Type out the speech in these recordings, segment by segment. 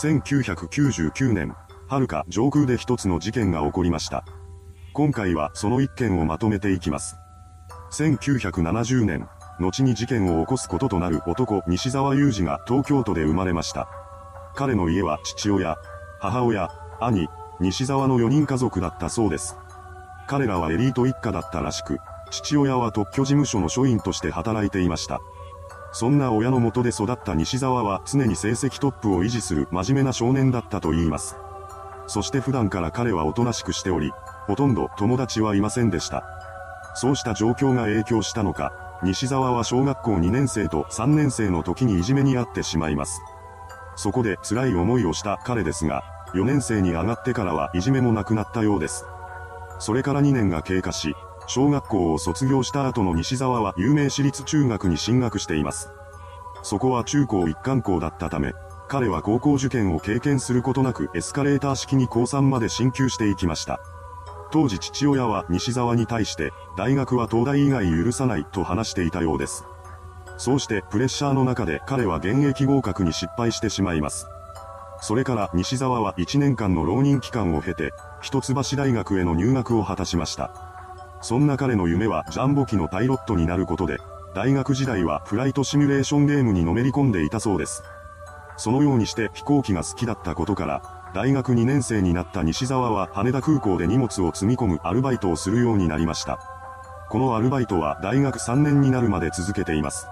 1999年、遥か上空で一つの事件が起こりました。今回はその一件をまとめていきます。1970年、後に事件を起こすこととなる男西沢雄二が東京都で生まれました。彼の家は父親、母親、兄、西沢の4人家族だったそうです。彼らはエリート一家だったらしく、父親は特許事務所の署員として働いていました。そんな親のもとで育った西沢は常に成績トップを維持する真面目な少年だったと言います。そして普段から彼はおとなしくしており、ほとんど友達はいませんでした。そうした状況が影響したのか、西沢は小学校2年生と3年生の時にいじめにあってしまいます。そこで辛い思いをした彼ですが、4年生に上がってからはいじめもなくなったようです。それから2年が経過し、小学校を卒業した後の西沢は有名私立中学に進学しています。そこは中高一貫校だったため、彼は高校受験を経験することなくエスカレーター式に高3まで進級していきました。当時父親は西沢に対して、大学は東大以外許さないと話していたようです。そうしてプレッシャーの中で彼は現役合格に失敗してしまいます。それから西沢は1年間の浪人期間を経て、一橋大学への入学を果たしました。そんな彼の夢はジャンボ機のパイロットになることで、大学時代はフライトシミュレーションゲームにのめり込んでいたそうです。そのようにして飛行機が好きだったことから、大学2年生になった西沢は羽田空港で荷物を積み込むアルバイトをするようになりました。このアルバイトは大学3年になるまで続けています。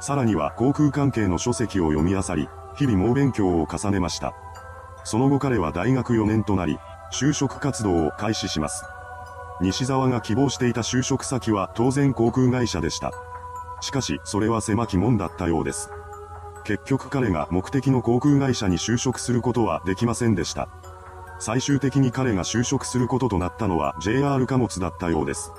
さらには航空関係の書籍を読み漁り、日々猛勉強を重ねました。その後彼は大学4年となり、就職活動を開始します。西沢が希望していた就職先は当然航空会社でした。しかし、それは狭き門だったようです。結局彼が目的の航空会社に就職することはできませんでした。最終的に彼が就職することとなったのは JR 貨物だったようです。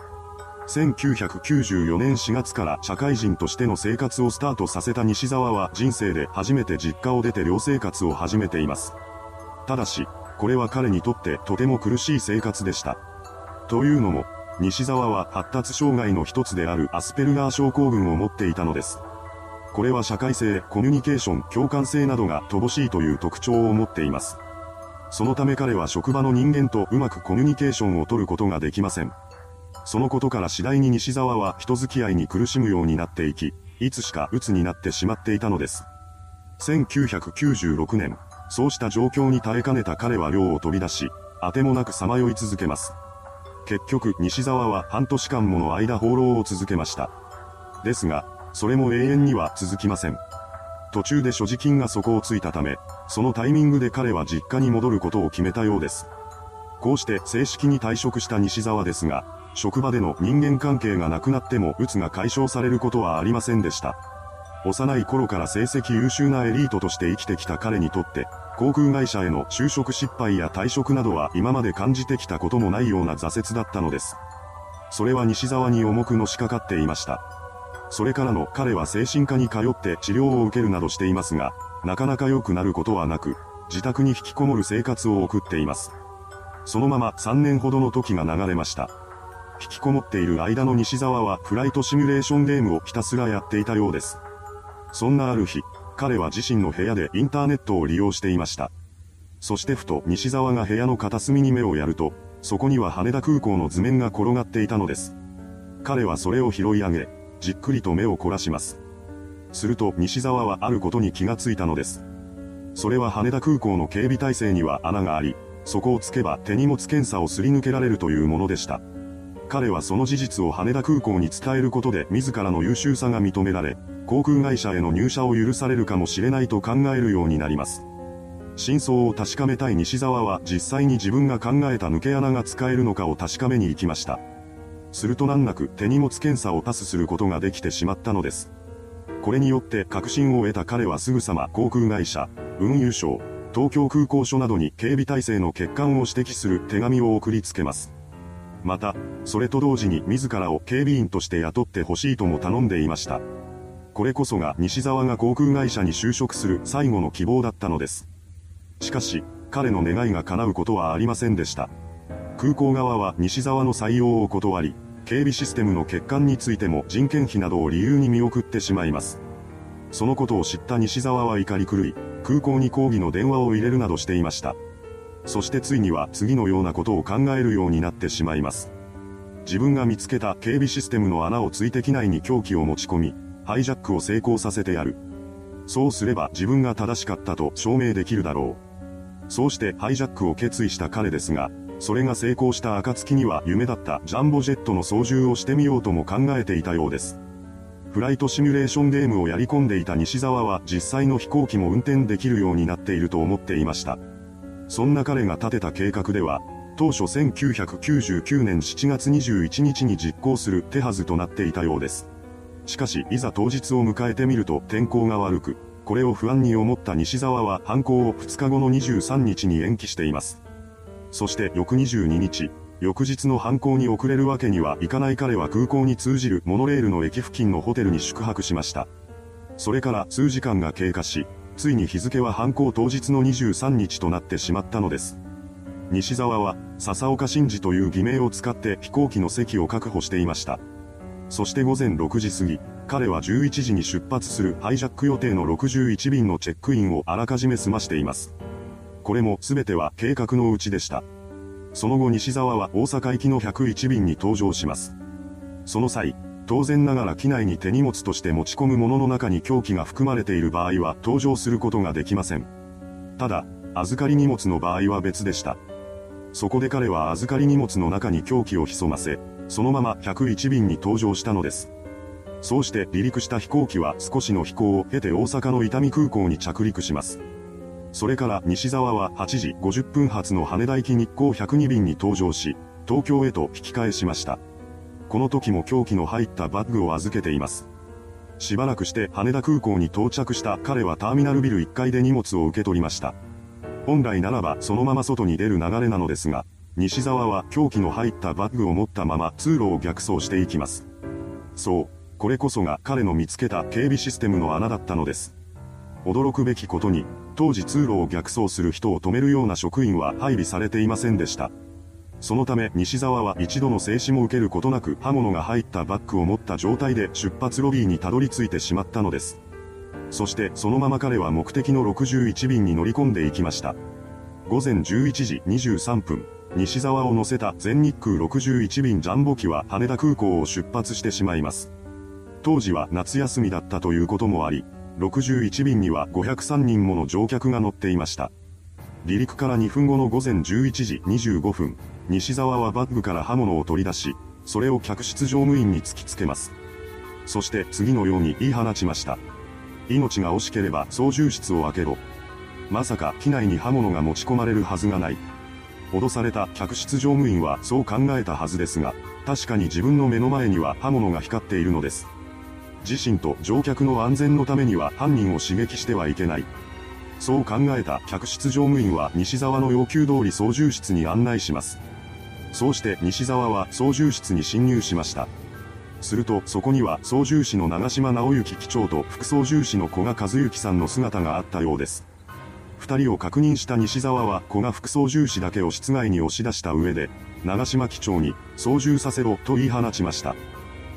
1994年4月から社会人としての生活をスタートさせた西沢は人生で初めて実家を出て寮生活を始めています。ただし、これは彼にとってとても苦しい生活でした。というのも、西沢は発達障害の一つであるアスペルガー症候群を持っていたのです。これは社会性、コミュニケーション、共感性などが乏しいという特徴を持っています。そのため彼は職場の人間とうまくコミュニケーションを取ることができません。そのことから次第に西沢は人付き合いに苦しむようになっていき、いつしか鬱になってしまっていたのです。1996年、そうした状況に耐えかねた彼は寮を飛び出し、あてもなくさまよい続けます。結局西沢は半年間もの間放浪を続けました。ですが、それも永遠には続きません。途中で所持金が底をついたため、そのタイミングで彼は実家に戻ることを決めたようです。こうして正式に退職した西沢ですが、職場での人間関係がなくなっても鬱が解消されることはありませんでした。幼い頃から成績優秀なエリートとして生きてきた彼にとって、航空会社への就職失敗や退職などは今まで感じてきたこともないような挫折だったのです。それは西沢に重くのしかかっていました。それからの彼は精神科に通って治療を受けるなどしていますが、なかなか良くなることはなく、自宅に引きこもる生活を送っています。そのまま3年ほどの時が流れました。引きこもっている間の西沢はフライトシミュレーションゲームをひたすらやっていたようです。そんなある日、彼は自身の部屋でインターネットを利用していました。そしてふと西沢が部屋の片隅に目をやると、そこには羽田空港の図面が転がっていたのです。彼はそれを拾い上げ、じっくりと目を凝らします。すると西沢はあることに気がついたのです。それは羽田空港の警備体制には穴があり、そこをつけば手荷物検査をすり抜けられるというものでした。彼はその事実を羽田空港に伝えることで自らの優秀さが認められ、航空会社への入社を許されるかもしれないと考えるようになります。真相を確かめたい西沢は実際に自分が考えた抜け穴が使えるのかを確かめに行きました。すると難なく手荷物検査をパスすることができてしまったのです。これによって確信を得た彼はすぐさま航空会社、運輸省、東京空港署などに警備体制の欠陥を指摘する手紙を送りつけます。また、それと同時に自らを警備員として雇ってほしいとも頼んでいました。これこそが西沢が航空会社に就職する最後の希望だったのです。しかし、彼の願いが叶うことはありませんでした。空港側は西沢の採用を断り、警備システムの欠陥についても人件費などを理由に見送ってしまいます。そのことを知った西沢は怒り狂い、空港に抗議の電話を入れるなどしていました。そしてついには次のようなことを考えるようになってしまいます。自分が見つけた警備システムの穴を追跡内に凶器を持ち込み、ハイジャックを成功させてやる。そうすれば自分が正しかったと証明できるだろう。そうしてハイジャックを決意した彼ですが、それが成功した暁には夢だったジャンボジェットの操縦をしてみようとも考えていたようです。フライトシミュレーションゲームをやり込んでいた西沢は実際の飛行機も運転できるようになっていると思っていました。そんな彼が立てた計画では、当初1999年7月21日に実行する手はずとなっていたようです。しかし、いざ当日を迎えてみると天候が悪く、これを不安に思った西沢は犯行を2日後の23日に延期しています。そして翌22日、翌日の犯行に遅れるわけにはいかない彼は空港に通じるモノレールの駅付近のホテルに宿泊しました。それから数時間が経過し、ついに日付は犯行当日の23日となってしまったのです。西沢は、笹岡真二という偽名を使って飛行機の席を確保していました。そして午前6時過ぎ、彼は11時に出発するハイジャック予定の61便のチェックインをあらかじめ済ましています。これも全ては計画のうちでした。その後西沢は大阪行きの101便に搭乗します。その際、当然ながら機内に手荷物として持ち込むものの中に凶器が含まれている場合は搭乗することができません。ただ、預かり荷物の場合は別でした。そこで彼は預かり荷物の中に凶器を潜ませ、そのまま101便に搭乗したのです。そうして離陸した飛行機は少しの飛行を経て大阪の伊丹空港に着陸します。それから西沢は8時50分発の羽田行き日光102便に搭乗し、東京へと引き返しました。この時も凶器の入ったバッグを預けています。しばらくして羽田空港に到着した彼はターミナルビル1階で荷物を受け取りました。本来ならばそのまま外に出る流れなのですが、西沢は凶器の入ったバッグを持ったまま通路を逆走していきます。そう、これこそが彼の見つけた警備システムの穴だったのです。驚くべきことに、当時通路を逆走する人を止めるような職員は配備されていませんでした。そのため西沢は一度の静止も受けることなく刃物が入ったバッグを持った状態で出発ロビーにたどり着いてしまったのです。そしてそのまま彼は目的の61便に乗り込んでいきました。午前11時23分、西沢を乗せた全日空61便ジャンボ機は羽田空港を出発してしまいます。当時は夏休みだったということもあり、61便には503人もの乗客が乗っていました。離陸から2分後の午前11時25分、西沢はバッグから刃物を取り出し、それを客室乗務員に突きつけます。そして次のように言い放ちました。命が惜しければ操縦室を開けろ。まさか機内に刃物が持ち込まれるはずがない。脅された客室乗務員はそう考えたはずですが、確かに自分の目の前には刃物が光っているのです。自身と乗客の安全のためには犯人を刺激してはいけない。そう考えた客室乗務員は西沢の要求通り操縦室に案内します。そうして西沢は操縦室に侵入しました。するとそこには操縦士の長島直之機長と副操縦士の古賀和幸さんの姿があったようです。二人を確認した西沢は古賀副操縦士だけを室外に押し出した上で、長島機長に操縦させろと言い放ちました。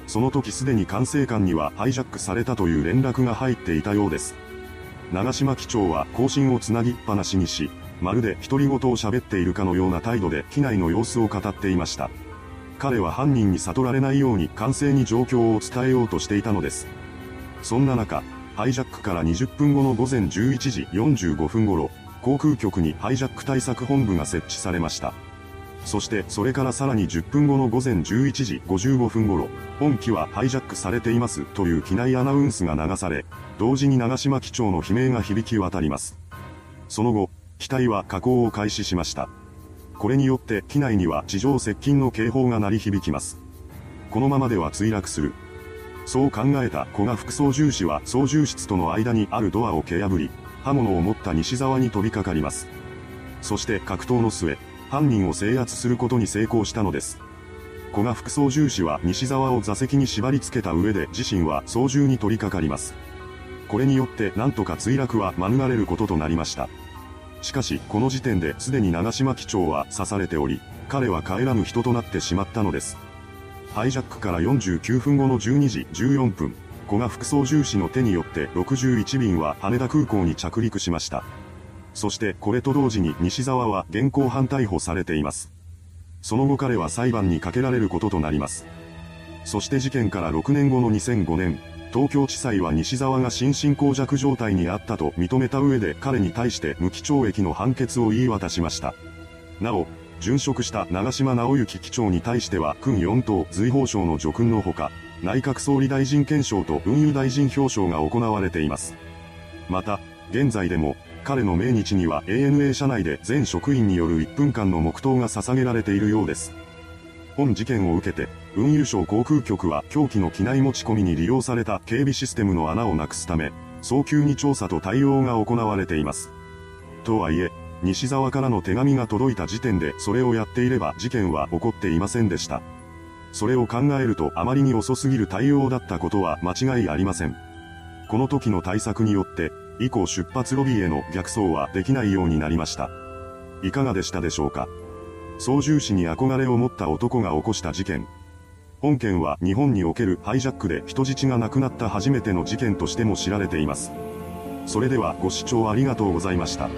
その時すでに管制官にはハイジャックされたという連絡が入っていたようです。長島機長は更新をつなぎっぱなしにし、まるで独り言を喋っているかのような態度で機内の様子を語っていました。彼は犯人に悟られないように完成に状況を伝えようとしていたのです。そんな中、ハイジャックから20分後の午前11時45分頃、航空局にハイジャック対策本部が設置されました。そしてそれからさらに10分後の午前11時55分頃、本機はハイジャックされていますという機内アナウンスが流され、同時に長島機長の悲鳴が響き渡ります。その後、機体は下降を開始しました。これによって機内には地上接近の警報が鳴り響きます。このままでは墜落する。そう考えた古賀副操縦士は操縦室との間にあるドアを蹴破り、刃物を持った西沢に飛びかかります。そして格闘の末、犯人を制圧することに成功したのです。古賀副操縦士は西沢を座席に縛り付けた上で自身は操縦に取り掛かります。これによってなんとか墜落は免れることとなりました。しかし、この時点ですでに長島機長は刺されており、彼は帰らぬ人となってしまったのです。ハイジャックから49分後の12時14分、古賀副操縦士の手によって61便は羽田空港に着陸しました。そしてこれと同時に西沢は現行犯逮捕されています。その後彼は裁判にかけられることとなります。そして事件から6年後の2005年、東京地裁は西沢が心神耗弱状態にあったと認めた上で彼に対して無期懲役の判決を言い渡しました。なお、殉職した長島直之機長に対しては訓4等随宝賞の叙勲のほか、内閣総理大臣顕彰と運輸大臣表彰が行われています。また、現在でも、彼の命日には ANA 社内で全職員による1分間の黙祷が捧げられているようです。本事件を受けて、運輸省航空局は凶器の機内持ち込みに利用された警備システムの穴をなくすため、早急に調査と対応が行われています。とはいえ、西沢からの手紙が届いた時点でそれをやっていれば事件は起こっていませんでした。それを考えるとあまりに遅すぎる対応だったことは間違いありません。この時の対策によって、以降出発ロビーへの逆走はできないようになりました。いかがでしたでしょうか？操縦士に憧れを持った男が起こした事件。本件は日本におけるハイジャックで人質が亡くなった初めての事件としても知られています。それではご視聴ありがとうございました。